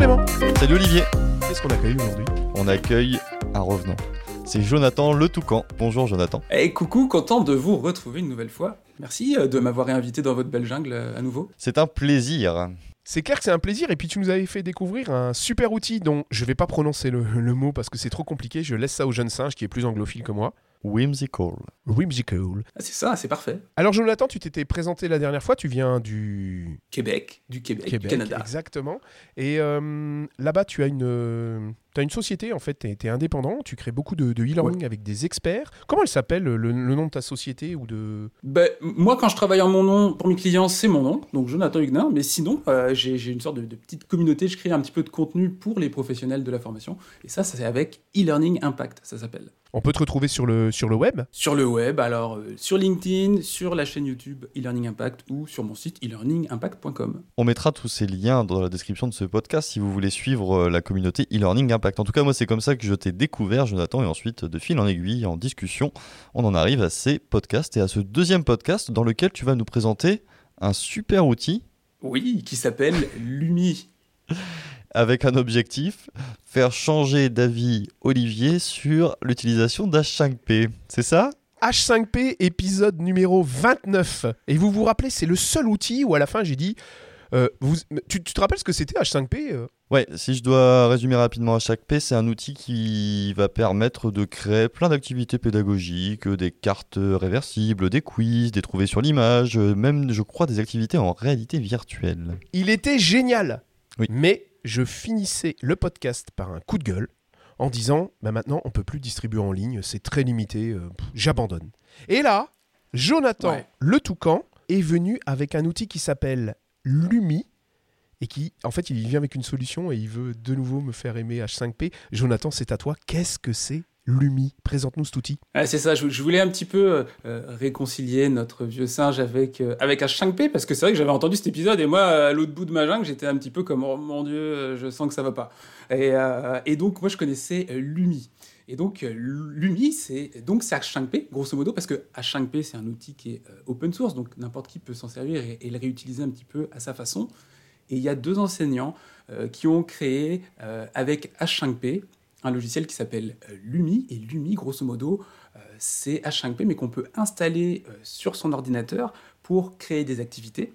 Clément. Salut Olivier. Qu'est-ce qu'on accueille aujourd'hui? On accueille un revenant. C'est Jonathan Le Toucan. Bonjour Jonathan. Eh coucou, content de vous retrouver une nouvelle fois. Merci euh, de m'avoir réinvité dans votre belle jungle euh, à nouveau. C'est un plaisir. C'est clair que c'est un plaisir et puis tu nous avais fait découvrir un super outil dont je vais pas prononcer le, le mot parce que c'est trop compliqué, je laisse ça au jeune singe qui est plus anglophile que moi. Whimsical. Whimsical. Ah, c'est ça, c'est parfait. Alors Jonathan, tu t'étais présenté la dernière fois, tu viens du Québec, du Québec, du Canada. exactement. Et euh, là-bas, tu as une, euh, tu as une société, en fait, tu es, indépendant, tu crées beaucoup de, de e-learning avec des experts. Comment elle s'appelle, le, le nom de ta société ou de... Ben, moi, quand je travaille en mon nom, pour mes clients, c'est mon nom, donc Jonathan Huguenin. Mais sinon, euh, j'ai une sorte de, de petite communauté, je crée un petit peu de contenu pour les professionnels de la formation. Et ça, ça c'est avec e-learning impact, ça s'appelle. On peut te retrouver sur le, sur le web? Sur le web, alors euh, sur LinkedIn, sur la chaîne YouTube e-learning impact ou sur mon site e-learningimpact.com. On mettra tous ces liens dans la description de ce podcast si vous voulez suivre euh, la communauté e-learning impact. En tout cas, moi, c'est comme ça que je t'ai découvert, Jonathan, et ensuite, de fil en aiguille, en discussion, on en arrive à ces podcasts et à ce deuxième podcast dans lequel tu vas nous présenter un super outil Oui, qui s'appelle Lumi. avec un objectif, faire changer d'avis Olivier sur l'utilisation d'H5P. C'est ça? H5P, épisode numéro 29. Et vous vous rappelez, c'est le seul outil où à la fin j'ai dit... euh, vous, tu, tu te rappelles ce que c'était H5P euh Ouais, si je dois résumer rapidement H5P, c'est un outil qui va permettre de créer plein d'activités pédagogiques, des cartes réversibles, des quiz, des trouvés sur l'image, même, je crois, des activités en réalité virtuelle. Il était génial. Oui. Mais je finissais le podcast par un coup de gueule en disant bah maintenant on peut plus distribuer en ligne, c'est très limité, euh, j'abandonne. Et là, Jonathan Ouais. le Toucan est venu avec un outil qui s'appelle Lumi et qui en fait il vient avec une solution et il veut de nouveau me faire aimer H5P. Jonathan, c'est à toi. Qu'est-ce que c'est Lumi? Présente-nous cet outil. Ah, c'est ça, je, voulais un petit peu euh, euh, réconcilier notre vieux singe avec, euh, avec H5P, parce que c'est vrai que j'avais entendu cet épisode, et moi, à l'autre bout de ma jungle, j'étais un petit peu comme, oh mon dieu, je sens que ça va pas. Et, donc, moi, je connaissais Lumi. Et donc, euh, Lumi, c'est donc c'est H5P, grosso modo, parce que H5P, c'est un outil qui est euh, open source, donc n'importe qui peut s'en servir et, le réutiliser un petit peu à sa façon. Et il y a deux enseignants euh, qui ont créé avec H5P un logiciel qui s'appelle Lumi. Et Lumi, grosso modo, c'est H5P, mais qu'on peut installer sur son ordinateur pour créer des activités.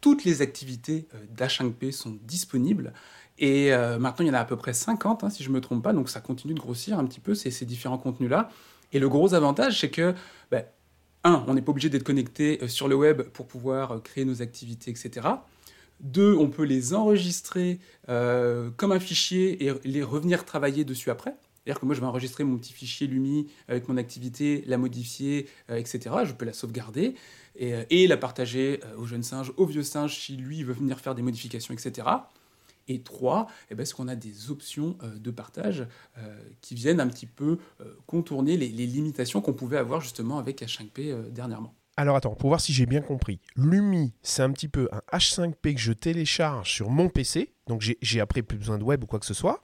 Toutes les activités euh, d'H5P sont disponibles. Et euh, maintenant, il y en a à peu près 50, hein, si je ne me trompe pas. Donc, ça continue de grossir un petit peu, ces, différents contenus-là. Et le gros avantage, c'est que, ben, un, on n'est pas obligé d'être connecté euh, sur le web pour pouvoir euh, créer nos activités, etc. Deux, on peut les enregistrer comme un fichier et les revenir travailler dessus après. C'est-à-dire que moi, je vais enregistrer mon petit fichier Lumi avec mon activité, la modifier, etc. Je peux la sauvegarder et, et la partager euh, au jeune singe, au vieux singe, si lui veut venir faire des modifications, etc. Et trois, eh ben, est-ce qu'on a des options euh, de partage euh, qui viennent un petit peu euh, contourner les, les limitations qu'on pouvait avoir justement avec H5P euh, dernièrement Alors attends, pour voir si j'ai bien compris. Lumi, c'est un petit peu un H5P que je télécharge sur mon PC. Donc j'ai- après plus besoin de web ou quoi que ce soit.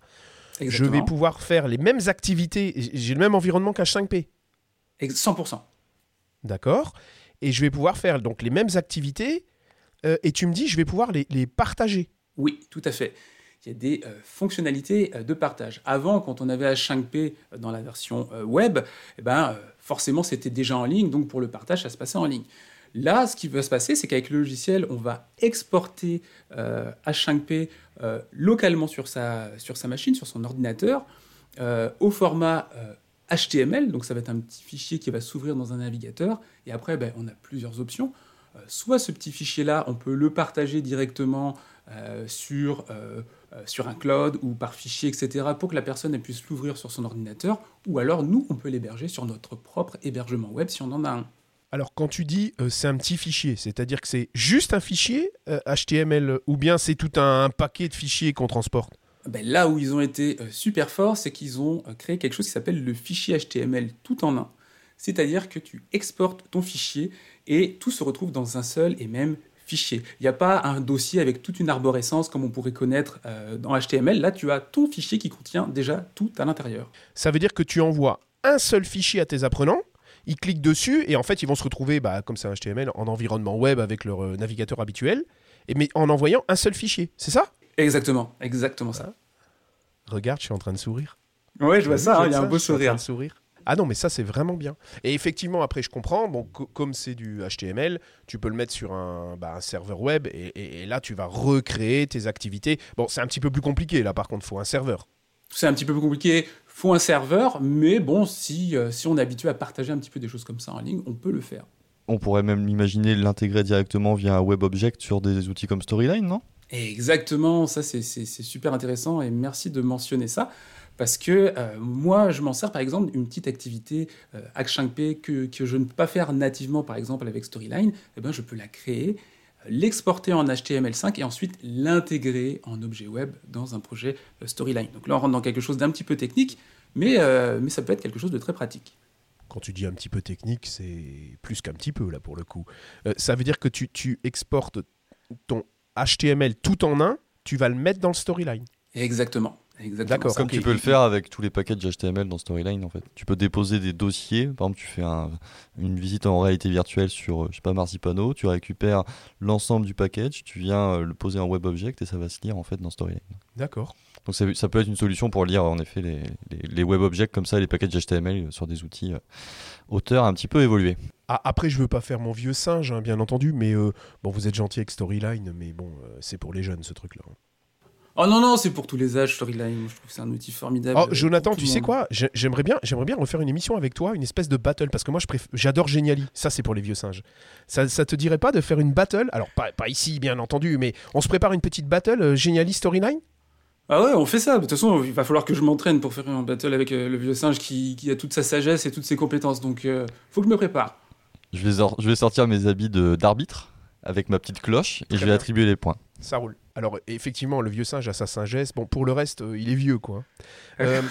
Je vais pouvoir faire les mêmes activités. J'ai le même environnement qu'H5P. Ex- 100%. D'accord Et je vais pouvoir faire donc les mêmes activités. euh, et tu me dis, je vais pouvoir les, les partager. Oui, tout à fait. Il y a des euh, fonctionnalités euh, de partage. Avant, quand on avait H5P euh, dans la version web, eh ben, forcément, c'était déjà en ligne, donc pour le partage, ça se passait en ligne. Là, ce qui va se passer, c'est qu'avec le logiciel, on va exporter euh, H5P euh, localement sur sa, machine, sur son ordinateur, au format HTML. Donc, ça va être un petit fichier qui va s'ouvrir dans un navigateur. Et après, ben, on a plusieurs options. Soit ce petit fichier-là, on peut le partager directement euh, sur, euh, euh, sur un cloud ou par fichier, etc., pour que la personne elle puisse l'ouvrir sur son ordinateur, ou alors nous, on peut l'héberger sur notre propre hébergement web si on en a un. Alors quand tu dis euh, c'est un petit fichier, c'est-à-dire que c'est juste un fichier HTML ou bien c'est tout un, un paquet de fichiers qu'on transporte? Ben, là où ils ont été super forts, c'est qu'ils ont créé quelque chose qui s'appelle le fichier HTML tout en un. C'est-à-dire que tu exportes ton fichier et tout se retrouve dans un seul et même fichier. Il n'y a pas un dossier avec toute une arborescence comme on pourrait connaître euh, dans HTML. Là, tu as ton fichier qui contient déjà tout à l'intérieur. Ça veut dire que tu envoies un seul fichier à tes apprenants, ils cliquent dessus et en fait ils vont se retrouver, bah, comme c'est un HTML, en environnement web avec leur euh, navigateur habituel, et, mais en envoyant un seul fichier, c'est ça? Exactement, exactement ça. Regarde, je suis en train de sourire. Ouais, je vois ça, hein, il y a un beau je suis en train sourire. de sourire. Ah non, mais ça, c'est vraiment bien. Et effectivement, après, je comprends. Bon, co- comme c'est du HTML, tu peux le mettre sur un, bah, un serveur web et, et- et là, tu vas recréer tes activités. Bon, c'est un petit peu plus compliqué, là, par contre, il faut un serveur. C'est un petit peu plus compliqué, faut un serveur, mais bon, si, euh, si on est habitué à partager un petit peu des choses comme ça en ligne, on peut le faire. On pourrait même imaginer l'intégrer directement via un web object sur des outils comme Storyline, non? Exactement, ça c'est super intéressant et merci de mentionner ça. Parce que euh, moi, je m'en sers par exemple une petite activité euh, H5P que, que je ne peux pas faire nativement par exemple avec Storyline. Eh ben, je peux la créer, euh, l'exporter en HTML5 et ensuite l'intégrer en objet web dans un projet euh, Storyline. Donc là, on rentre dans quelque chose d'un petit peu technique, mais, euh, mais ça peut être quelque chose de très pratique. Quand tu dis un petit peu technique, c'est plus qu'un petit peu, là, pour le coup. Euh, ça veut dire que tu, tu exportes ton HTML tout en un, tu vas le mettre dans le storyline. Exactement. D'accord. Comme tu peux le faire avec tous les packages HTML dans Storyline en fait. Tu peux déposer des dossiers, par exemple tu fais un- une visite en réalité virtuelle sur euh, je sais pas Marzipano, tu récupères l'ensemble du package, tu viens euh, le poser en web object et ça va se lire en fait dans Storyline. D'accord. Donc ça, ça peut être une solution pour lire en effet les, les- les web objects comme ça, les packages HTML sur des outils euh, auteurs un petit peu évolués. Ah, après, je veux pas faire mon vieux singe, hein, bien entendu, mais euh, bon, vous êtes gentil avec Storyline, mais bon, euh, c'est pour les jeunes, ce truc-là. Oh non, non, c'est pour tous les âges, Storyline. Je trouve que c'est un outil formidable. Oh, Jonathan, tu sais quoi? J'ai- J'aimerais bien, j'aimerais bien refaire une émission avec toi, une espèce de battle, parce que moi, je préf- j'adore Geniali. Ça, c'est pour les vieux singes. Ça, ça te dirait pas de faire une battle? Alors, pas, pas ici, bien entendu, mais on se prépare une petite battle euh, Geniali Storyline? Ah ouais, on fait ça. De toute façon, il va falloir que je m'entraîne pour faire un battle avec euh, le vieux singe qui, qui a toute sa sagesse et toutes ses compétences. Donc, euh, faut que je me prépare. Je vais, sor- je vais sortir mes habits d'arbitre avec ma petite cloche et Très je vais bien. attribuer les points. Ça roule. Alors, effectivement, le vieux singe a sa sagesse. Bon, pour le reste, euh, il est vieux, quoi. Euh,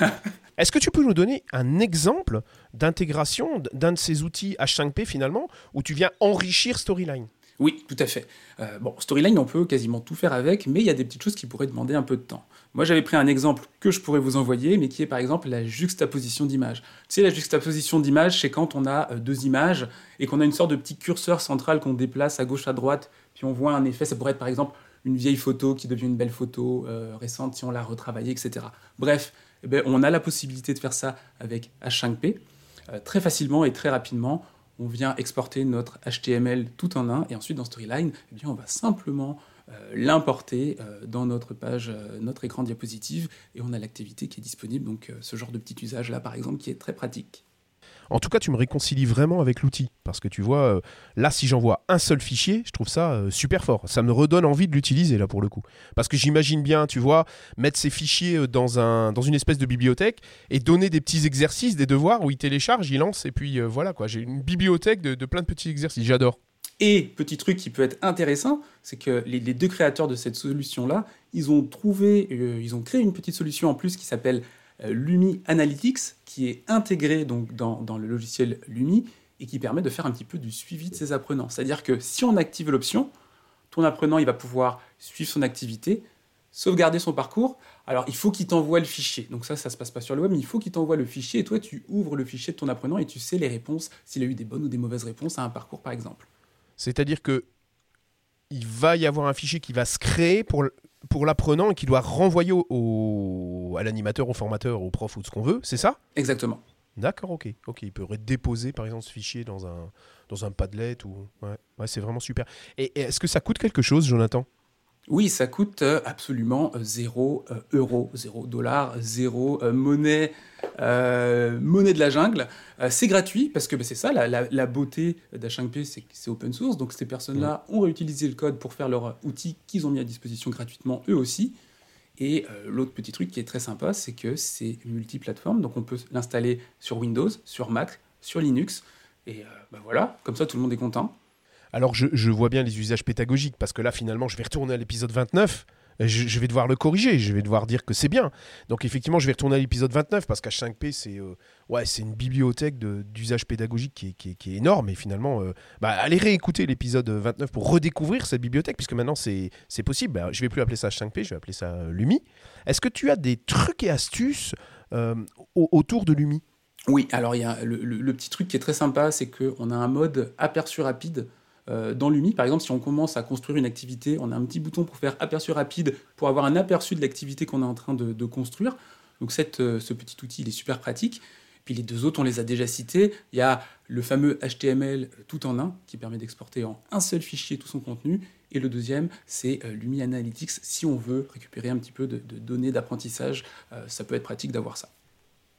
Est-ce que tu peux nous donner un exemple d'intégration d'un de ces outils H5P, finalement, où tu viens enrichir Storyline? Oui, tout à fait. Euh, bon, Storyline, on peut quasiment tout faire avec, mais il y a des petites choses qui pourraient demander un peu de temps. Moi, j'avais pris un exemple que je pourrais vous envoyer, mais qui est par exemple la juxtaposition d'images. Tu sais, la juxtaposition d'images, c'est quand on a deux images et qu'on a une sorte de petit curseur central qu'on déplace à gauche, à droite, puis on voit un effet. Ça pourrait être par exemple une vieille photo qui devient une belle photo euh, récente si on l'a retravaillée, etc. Bref, eh ben, on a la possibilité de faire ça avec H5P euh, très facilement et très rapidement on vient exporter notre HTML tout en un, et ensuite dans Storyline, eh bien, on va simplement euh, l'importer dans notre page, notre écran diapositive, et on a l'activité qui est disponible. Donc ce genre de petit usage là, par exemple, qui est très pratique. En tout cas, tu me réconcilies vraiment avec l'outil. Parce que tu vois, euh, là, si j'envoie un seul fichier, je trouve ça euh, super fort. Ça me redonne envie de l'utiliser, là, pour le coup. Parce que j'imagine bien, tu vois, mettre ces fichiers euh, dans, un, dans une espèce de bibliothèque et donner des petits exercices, des devoirs où il télécharge, il lance, et puis voilà, quoi. J'ai une bibliothèque de, plein de petits exercices. J'adore. Et petit truc qui peut être intéressant, c'est que les, deux créateurs de cette solution-là, ils ont trouvé, ils ont créé une petite solution en plus qui s'appelle Lumi Analytics, qui est intégrée donc dans, dans le logiciel Lumi et qui permet de faire un petit peu du suivi de ses apprenants. C'est-à-dire que si on active l'option, ton apprenant il va pouvoir suivre son activité, sauvegarder son parcours. Alors il faut qu'il t'envoie le fichier. Donc ça, ça se passe pas sur le web, mais il faut qu'il t'envoie le fichier et toi tu ouvres le fichier de ton apprenant et tu sais les réponses, s'il a eu des bonnes ou des mauvaises réponses à un parcours par exemple. C'est-à-dire que il va y avoir un fichier qui va se créer pour, pour l'apprenant et qui doit renvoyer au, au- à l'animateur, au formateur, au prof ou ce qu'on veut, c'est ça? Exactement. D'accord, ok. Ok, il pourrait déposer par exemple ce fichier dans un, dans un Padlet ou. Ouais, ouais c'est vraiment super. Et, et est-ce que ça coûte quelque chose, Jonathan? Oui, ça coûte euh, absolument 0 euro, 0 dollar, 0 monnaie, euh, monnaie de la jungle. Euh, c'est gratuit parce que bah, c'est ça, la, la- la beauté d'H5P, c'est que c'est open source. Donc ces personnes-là ont réutilisé le code pour faire leur outil qu'ils ont mis à disposition gratuitement eux aussi. Et euh, l'autre petit truc qui est très sympa, c'est que c'est multiplateforme. Donc on peut l'installer sur Windows, sur Mac, sur Linux. Et euh, bah, voilà, comme ça tout le monde est content. Alors je, vois bien les usages pédagogiques parce que là finalement je vais retourner à l'épisode 29. Je, je vais devoir le corriger, je vais devoir dire que c'est bien. Donc effectivement, je vais retourner à l'épisode 29 parce qu'H5P, c'est euh, ouais, une bibliothèque d'usage pédagogique qui est, qui est- énorme. Et finalement, euh, bah, allez réécouter l'épisode 29 pour redécouvrir cette bibliothèque, puisque maintenant c'est possible. Bah, je vais plus appeler ça H5P, je vais appeler ça euh, Lumi. Est-ce que tu as des trucs et astuces au- autour de Lumi? Oui, alors il y a le, le- petit truc qui est très sympa, c'est qu'on a un mode aperçu rapide dans Lumi. Par exemple, si on commence à construire une activité, on a un petit bouton pour faire aperçu rapide, pour avoir un aperçu de l'activité qu'on est en train de, construire. Donc cette, euh, ce petit outil, il est super pratique. Puis les deux autres, on les a déjà cités. Il y a le fameux HTML tout en un, qui permet d'exporter en un seul fichier tout son contenu. Et le deuxième, c'est euh, Lumi Analytics. Si on veut récupérer un petit peu de, données d'apprentissage, ça peut être pratique d'avoir ça.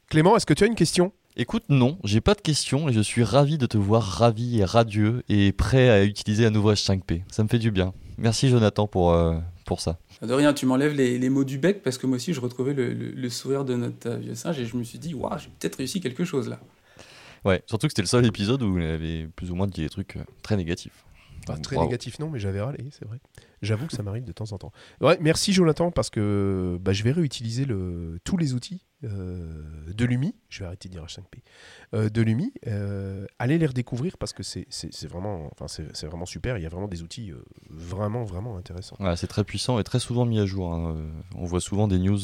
Clément, est-ce que tu as une question? Écoute, non, j'ai pas de questions et je suis ravi de te voir ravi et radieux et prêt à utiliser un nouveau H5P. Ça me fait du bien. Merci Jonathan pour, euh, pour ça. De rien, tu m'enlèves les, mots du bec parce que moi aussi je retrouvais le, sourire de notre euh, vieux singe et je me suis dit, waouh, j'ai peut-être réussi quelque chose là. Ouais, surtout que c'était le seul épisode où il avait plus ou moins dit des trucs euh, très négatifs. Pas très négatif non, mais j'avais râlé, c'est vrai. J'avoue que ça m'arrive de temps en temps. Ouais, merci Jonathan parce que bah, je vais réutiliser le, tous les outils de Lumi. Je vais arrêter de dire H5P. Euh, de Lumi. Euh, allez les redécouvrir parce que c'est vraiment, enfin, c'est vraiment super. Il y a vraiment des outils vraiment, vraiment intéressants. c'est très puissant et très souvent mis à jour. Hein. On voit souvent des news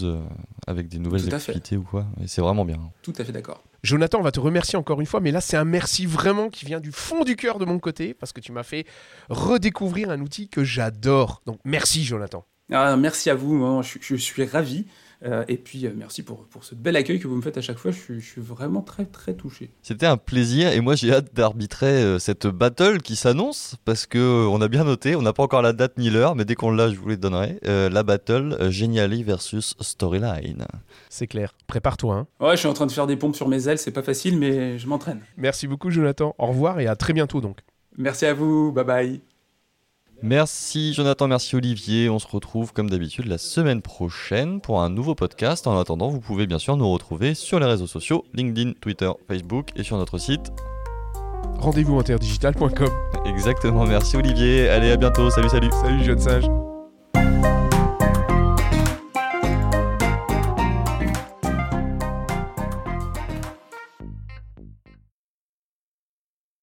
avec des nouvelles activités ou quoi. Et c'est vraiment bien. Tout à fait d'accord. Jonathan, on va te remercier encore une fois, mais là c'est un merci vraiment qui vient du fond du cœur de mon côté parce que tu m'as fait redécouvrir un outil que j'adore. Donc merci Jonathan. Ah, merci à vous, je suis ravi. Euh, et puis, euh, merci pour, pour, ce bel accueil que vous me faites à chaque fois. Je, suis vraiment très, très touché. C'était un plaisir. Et moi, j'ai hâte d'arbitrer euh, cette battle qui s'annonce parce que on a bien noté. On n'a pas encore la date ni l'heure, mais dès qu'on l'a, je vous les donnerai. la battle Geniali versus Storyline. C'est clair. Prépare-toi. Hein. Ouais, je suis en train de faire des pompes sur mes ailes. C'est pas facile, mais je m'entraîne. Merci beaucoup, Jonathan. Au revoir et à très bientôt donc. Merci à vous. Bye bye. Merci Jonathan, merci Olivier. On se retrouve comme d'habitude la semaine prochaine pour un nouveau podcast. En attendant, vous pouvez bien sûr nous retrouver sur les réseaux sociaux, LinkedIn, Twitter, Facebook et sur notre site rendez-vous interdigital.com. Exactement, merci Olivier. Allez, à bientôt. Salut, salut. Salut, jeune sage.